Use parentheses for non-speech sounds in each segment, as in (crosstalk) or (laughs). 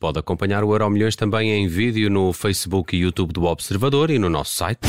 Pode acompanhar o Euro Milhões também em vídeo no Facebook e YouTube do Observador e no nosso site.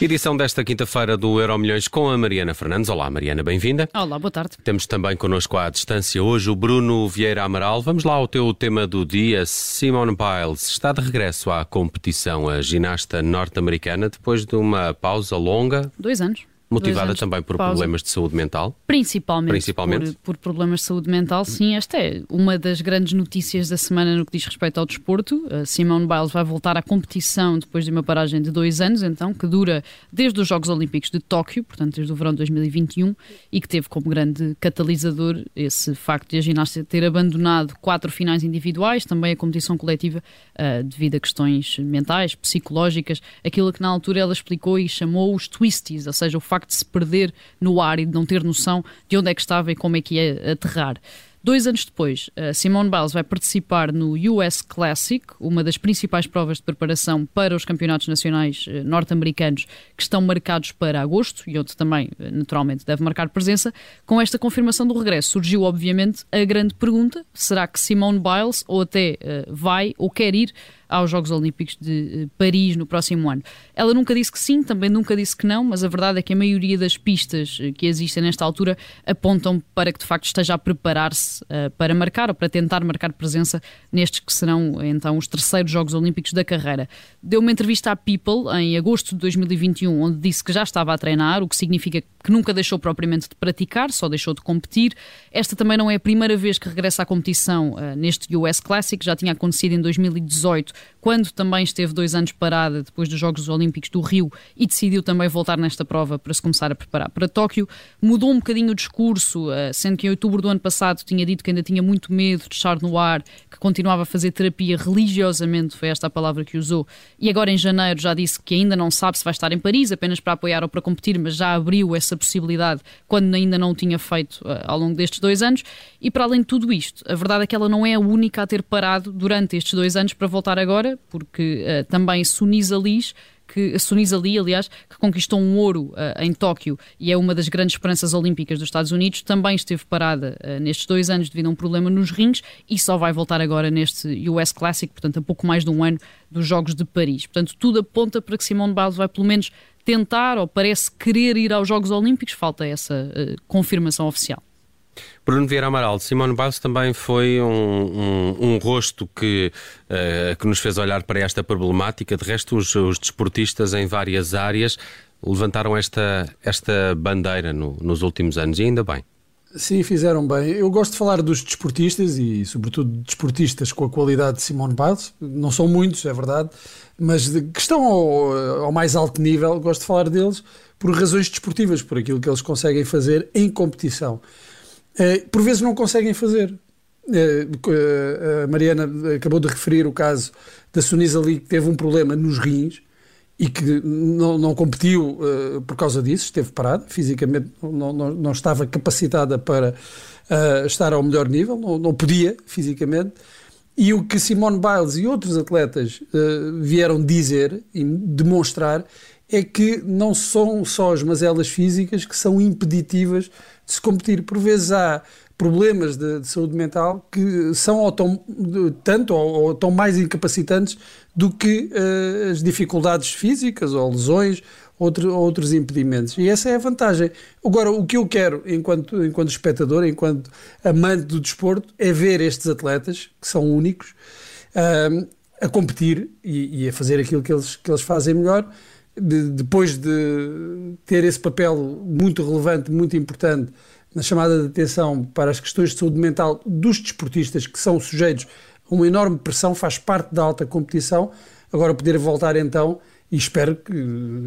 Edição desta quinta-feira do Euro Milhões com a Mariana Fernandes. Olá, Mariana, bem-vinda. Olá, boa tarde. Temos também connosco à distância hoje o Bruno Vieira Amaral. Vamos lá ao teu tema do dia. Simone Biles está de regresso à competição, a ginasta norte-americana, depois de uma pausa longa. Dois anos. Motivada também por pausa. problemas de saúde mental? Principalmente, Principalmente? Por, por, problemas de saúde mental, sim. Esta é uma das grandes notícias da semana no que diz respeito ao desporto. A Simone Biles vai voltar à competição depois de uma paragem de dois anos, então, que dura desde os Jogos Olímpicos de Tóquio, portanto, desde o verão de 2021, e que teve como grande catalisador esse facto de a ginástica ter abandonado quatro finais individuais, também a competição coletiva, uh, devido a questões mentais, psicológicas, aquilo que na altura ela explicou e chamou os twisties, ou seja, o facto facto de se perder no ar e de não ter noção de onde é que estava e como é que ia aterrar. Dois anos depois, Simone Biles vai participar no US Classic, uma das principais provas de preparação para os campeonatos nacionais eh, norte-americanos que estão marcados para agosto e onde também, eh, naturalmente, deve marcar presença. Com esta confirmação do regresso, surgiu, obviamente, a grande pergunta: será que Simone Biles ou até vai ou quer ir aos Jogos Olímpicos de Paris no próximo ano. Ela nunca disse que sim, também nunca disse que não, mas a verdade é que a maioria das pistas que existem nesta altura apontam para que de facto esteja a preparar-se uh, para marcar ou para tentar marcar presença nestes que serão então os terceiros Jogos Olímpicos da carreira. Deu uma entrevista à People em agosto de 2021, onde disse que já estava a treinar, o que significa que nunca deixou propriamente de praticar, só deixou de competir. Esta também não é a primeira vez que regressa à competição uh, neste US Classic, já tinha acontecido em 2018, quando também esteve dois anos parada depois dos Jogos Olímpicos do Rio e decidiu também voltar nesta prova para se começar a preparar para Tóquio. Mudou um bocadinho o discurso, uh, sendo que em outubro do ano passado tinha dito que ainda tinha muito medo de estar no ar, que continuava a fazer terapia religiosamente, foi esta a palavra que usou, e agora em janeiro já disse que ainda não sabe se vai estar em Paris apenas para apoiar ou para competir, mas já abriu essa essa possibilidade quando ainda não o tinha feito uh, ao longo destes dois anos. E para além de tudo isto, a verdade é que ela não é a única a ter parado durante estes dois anos para voltar agora, porque uh, também Sunisa Lis que Sunisa Lee, aliás, que conquistou um ouro uh, em Tóquio e é uma das grandes esperanças olímpicas dos Estados Unidos, também esteve parada uh, nestes dois anos devido a um problema nos rins e só vai voltar agora neste US Classic, portanto, a pouco mais de um ano dos Jogos de Paris. Portanto, tudo aponta para que Simone Biles vai pelo menos tentar ou parece querer ir aos Jogos Olímpicos, falta essa uh, confirmação oficial. Bruno Vieira Amaral, Simone Biles também foi um, um, um rosto que, uh, que nos fez olhar para esta problemática. De resto, os, os desportistas em várias áreas levantaram esta, esta bandeira no, nos últimos anos e ainda bem. Sim, fizeram bem. Eu gosto de falar dos desportistas e, sobretudo, desportistas com a qualidade de Simone Biles. Não são muitos, é verdade, mas que estão ao, ao, mais alto nível. Gosto de falar deles por razões desportivas, por aquilo que eles conseguem fazer em competição. Eh, por vezes não conseguem fazer. Eh, a Mariana acabou de referir o caso da Sunisa Ali, que teve um problema nos rins e que não, não competiu por causa disso, esteve parada, fisicamente não, não, não estava capacitada para estar ao melhor nível, não, não podia fisicamente. E o que Simone Biles e outros atletas vieram dizer e demonstrar é que não são só as mazelas físicas que são impeditivas de se competir. Por vezes há problemas de, de saúde mental que são ou tão, tanto ou, ou tão mais incapacitantes do que uh, as dificuldades físicas ou lesões, outro, outros impedimentos. E essa é a vantagem. Agora, o que eu quero, enquanto, enquanto espectador, enquanto amante do desporto, é ver estes atletas, que são únicos, uh, a competir e, e, a fazer aquilo que eles, que eles fazem melhor. De, depois de ter esse papel muito relevante, muito importante na chamada de atenção para as questões de saúde mental dos desportistas que são sujeitos a uma enorme pressão, faz parte da alta competição. Agora poder voltar então e espero que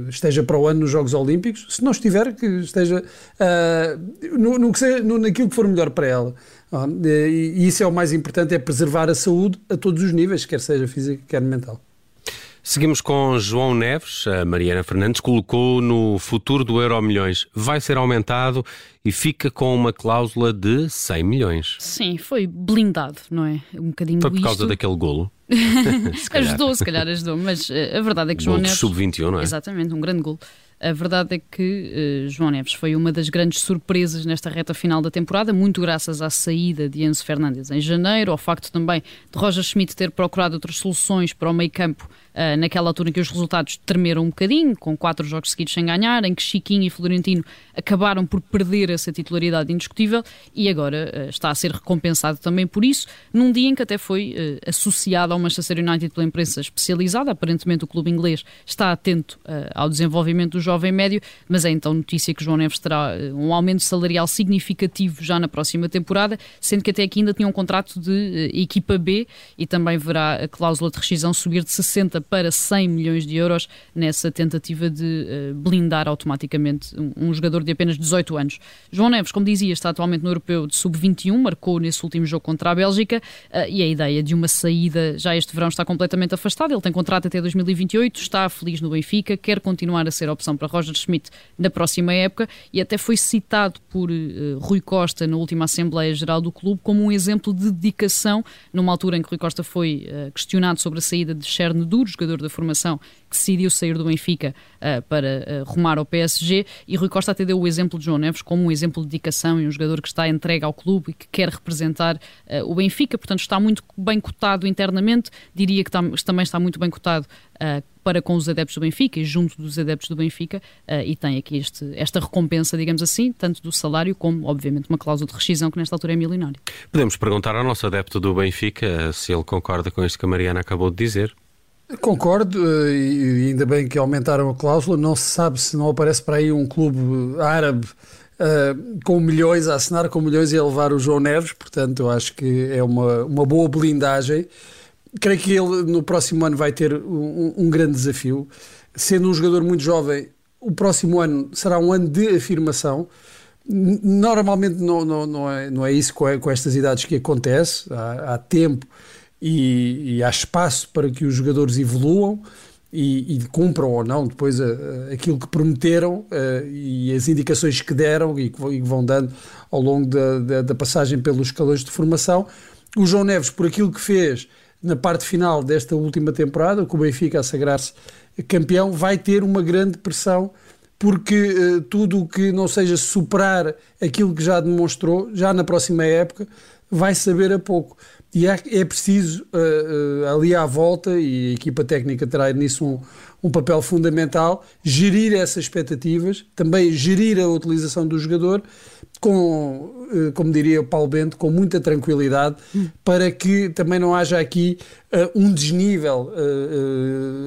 esteja para o ano nos Jogos Olímpicos. Se não estiver, que esteja uh, no, no, que seja, no, naquilo que for melhor para ela. Uh, e, e isso é o mais importante, é preservar a saúde a todos os níveis, quer seja física, quer mental. Seguimos com João Neves. A Mariana Fernandes colocou no futuro do Euro Milhões. Vai ser aumentado e fica com uma cláusula de 100 milhões. Sim, foi blindado, não é? Um bocadinho Foi por causa isto. daquele golo. (laughs) se ajudou, se calhar ajudou, mas uh, a verdade é que João Neves. sub-21, não é? Exatamente, um grande golo. A verdade é que uh, João Neves foi uma das grandes surpresas nesta reta final da temporada, muito graças à saída de Enzo Fernandes em janeiro, ao facto também de Roger Schmidt ter procurado outras soluções para o meio campo uh, naquela altura em que os resultados tremeram um bocadinho, com quatro jogos seguidos sem ganhar, em que Chiquinho e Florentino acabaram por perder essa titularidade indiscutível e agora uh, está a ser recompensado também por isso, num dia em que até foi uh, associado ao Manchester United pela imprensa especializada. Aparentemente o clube inglês está atento ao desenvolvimento do jovem médio, mas é então notícia que João Neves terá um aumento salarial significativo já na próxima temporada, sendo que até aqui ainda tinha um contrato de equipa B e também verá a cláusula de rescisão subir de 60 para 100 milhões de euros nessa tentativa de uh, blindar automaticamente um, um, jogador de apenas 18 anos. João Neves, como dizia, está atualmente no Europeu de Sub-21, marcou nesse último jogo contra a Bélgica uh, e a ideia de uma saída já este verão está completamente afastada. Ele tem contrato até 2028, está feliz no Benfica, quer continuar a ser opção para Roger Schmidt na próxima época e até foi citado por uh, Rui Costa na última Assembleia Geral do clube como um exemplo de dedicação, numa altura em que Rui Costa foi questionado sobre a saída de Duros, jogador da formação que decidiu sair do Benfica uh, para uh, rumar ao PSG e Rui Costa até deu o exemplo de João Neves como um exemplo de dedicação e um jogador que está entregue ao clube e que quer representar uh, o Benfica, portanto está muito bem cotado internamente, diria que também está muito bem cotado para com os adeptos do Benfica e junto dos adeptos do Benfica uh, e tem aqui este, esta recompensa, digamos assim, tanto do salário como, obviamente, uma cláusula de rescisão que nesta altura é milionária. Podemos perguntar ao nosso adepto do Benfica se ele concorda com isto que a Mariana acabou de dizer. Concordo, eh, e ainda bem que aumentaram a cláusula. Não se sabe se não aparece para aí um clube árabe uh, com milhões a assinar, com milhões e a levar o João Neves. Portanto, eu acho que é uma, uma boa blindagem. Creio que ele no próximo ano vai ter um, um grande desafio. Sendo um jogador muito jovem, o próximo ano será um ano de afirmação. Normalmente não, não, não, é, não é isso com, com estas idades que acontece. Há, há tempo e, e há espaço para que os jogadores evoluam e, e cumpram ou não depois a, a, aquilo que prometeram uh, e as indicações que deram e que, e que vão dando ao longo da, da, da, passagem pelos escalões de formação. O João Neves, por aquilo que fez na parte final desta última temporada, com o Benfica a sagrar-se campeão, vai ter uma grande pressão porque uh, tudo o que não seja superar aquilo que já demonstrou, já na próxima época, vai saber a pouco. E é, é preciso, uh, uh, ali à volta, e a equipa técnica terá nisso um, um papel fundamental, gerir essas expectativas, também gerir a utilização do jogador, com, uh, como diria o Paulo Bento, com muita tranquilidade, hum. para que também não haja aqui um desnível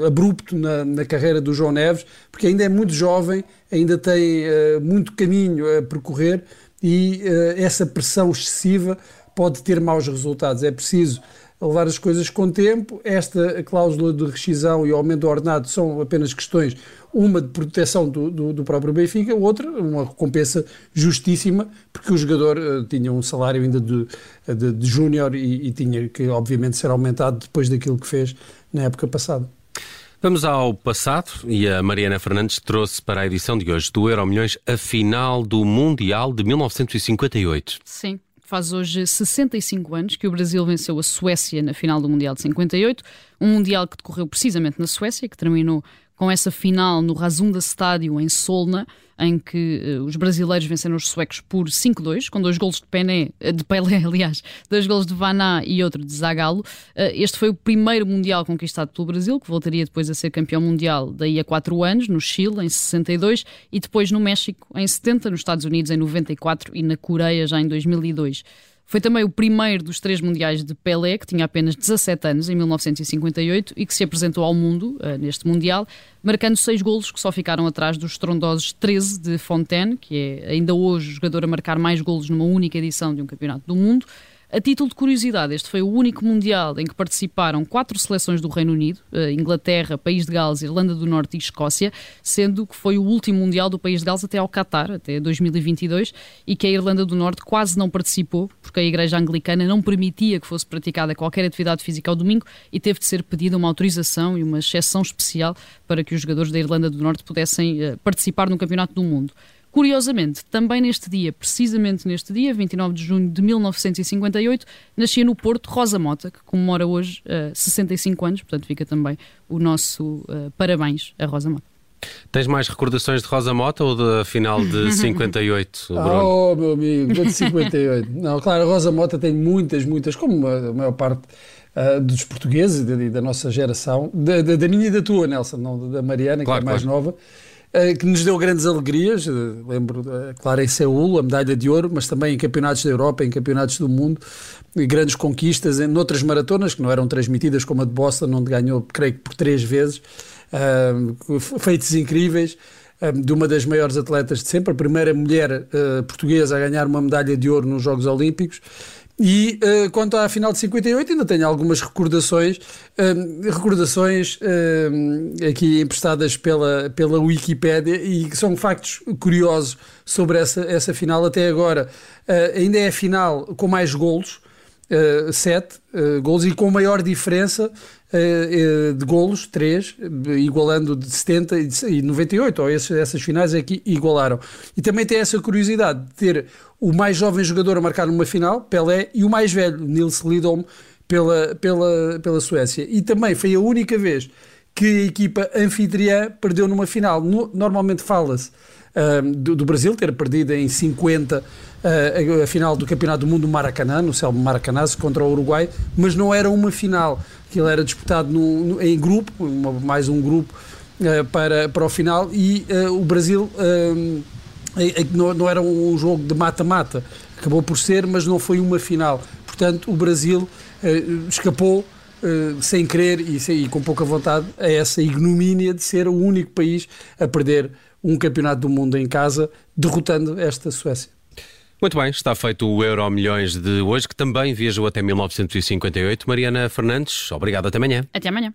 abrupto na, na, carreira do João Neves, porque ainda é muito jovem, ainda tem muito caminho a percorrer e essa pressão excessiva pode ter maus resultados. É preciso levar as coisas com tempo. Esta cláusula de rescisão e o aumento do ordenado são apenas questões, uma de proteção do, do, do próprio Benfica, outra uma recompensa justíssima, porque o jogador uh, tinha um salário ainda de, de, de júnior e, e tinha que, obviamente, ser aumentado depois daquilo que fez na época passada. Vamos ao passado e a Mariana Fernandes trouxe para a edição de hoje do Euro Milhões a final do Mundial de 1958. Sim. Faz hoje 65 anos que o Brasil venceu a Suécia na final do Mundial de 58, um Mundial que decorreu precisamente na Suécia, que terminou com essa final no Razunda Estádio em Solna, em que uh, os brasileiros venceram os suecos por 5-2, com dois golos de, Pené, eh, de Pelé, (laughs) aliás, dois golos de Vaná e outro de Zagallo. Uh, este foi o primeiro Mundial conquistado pelo Brasil, que voltaria depois a ser campeão mundial daí a 4 anos, no Chile, em 62, e depois no México, em 70, nos Estados Unidos, em 94 e na Coreia, já em 2002. Foi também o primeiro dos três mundiais de Pelé, que tinha apenas 17 anos, em 1958, e que se apresentou ao mundo uh, neste Mundial, marcando seis golos que só ficaram atrás dos estrondosos 13 de Fontaine, que é ainda hoje o jogador a marcar mais golos numa única edição de um campeonato do mundo. A título de curiosidade, este foi o único Mundial em que participaram quatro seleções do Reino Unido, eh, Inglaterra, País de Gales, Irlanda do Norte e Escócia, sendo que foi o último Mundial do País de Gales até ao Qatar, até 2022, e que a Irlanda do Norte quase não participou, porque a Igreja Anglicana não permitia que fosse praticada qualquer atividade física ao domingo e teve de ser pedida uma autorização e uma exceção especial para que os jogadores da Irlanda do Norte pudessem eh, participar no Campeonato do Mundo. Curiosamente, também neste dia, precisamente neste dia, 29 de junho de 1958, nascia no Porto Rosa Mota, que comemora hoje uh, eh, 65 anos, portanto fica também o nosso uh, parabéns a Rosa Mota. Tens mais recordações de Rosa Mota ou da final de (laughs) 58, Bruno? Oh, meu amigo, de 58. Não, claro, a Rosa Mota tem muitas, muitas, como a maior parte uh, dos portugueses e da, da, nossa geração, da, da, da, minha e da tua, Nelson, não da Mariana, claro, que é mais claro. nova, que nos deu grandes alegrias. Uh, lembro, claro, em Seul, a medalha de ouro, mas também em campeonatos da Europa, em campeonatos do mundo, grandes conquistas em outras maratonas que não eram transmitidas, como a de Boston, onde ganhou, creio que por três vezes feitos incríveis de uma das maiores atletas de sempre, a primeira mulher portuguesa a ganhar uma medalha de ouro nos Jogos Olímpicos. E uh, quanto à final de 58, ainda tenho algumas recordações, uh, recordações uh, aqui emprestadas pela, pela Wikipédia e que são factos curiosos sobre essa, essa final até agora. ainda é a final com mais golos, uh, 7 uh, golos e com maior diferença uh, de golos, 3, igualando de 70 e 98, ou esses, essas finais é que igualaram. E também tem essa curiosidade de ter o mais jovem jogador a marcar numa final, Pelé, e o mais velho, Nils Lidholm, pela, pela, pela Suécia. E também foi a única vez que a equipa anfitriã perdeu numa final. No, normalmente fala-se do, do, Brasil ter perdido em 50 uh, a, a, final do Campeonato do Mundo do Maracanã, no céu Maracanã, contra o Uruguai, mas não era uma final, ele era disputado no, no, em grupo, uma, mais um grupo uh, para, para o final, e uh, o Brasil não, não era um jogo de mata-mata, acabou por ser, mas não foi uma final. Portanto, o Brasil escapou Uh, sem querer e, sem, e, com pouca vontade a essa ignomínia de ser o único país a perder um campeonato do mundo em casa, derrotando esta Suécia. Muito bem, está feito o Euro Milhões de hoje, que também viajou até 1958. Mariana Fernandes, obrigado até amanhã. Até amanhã.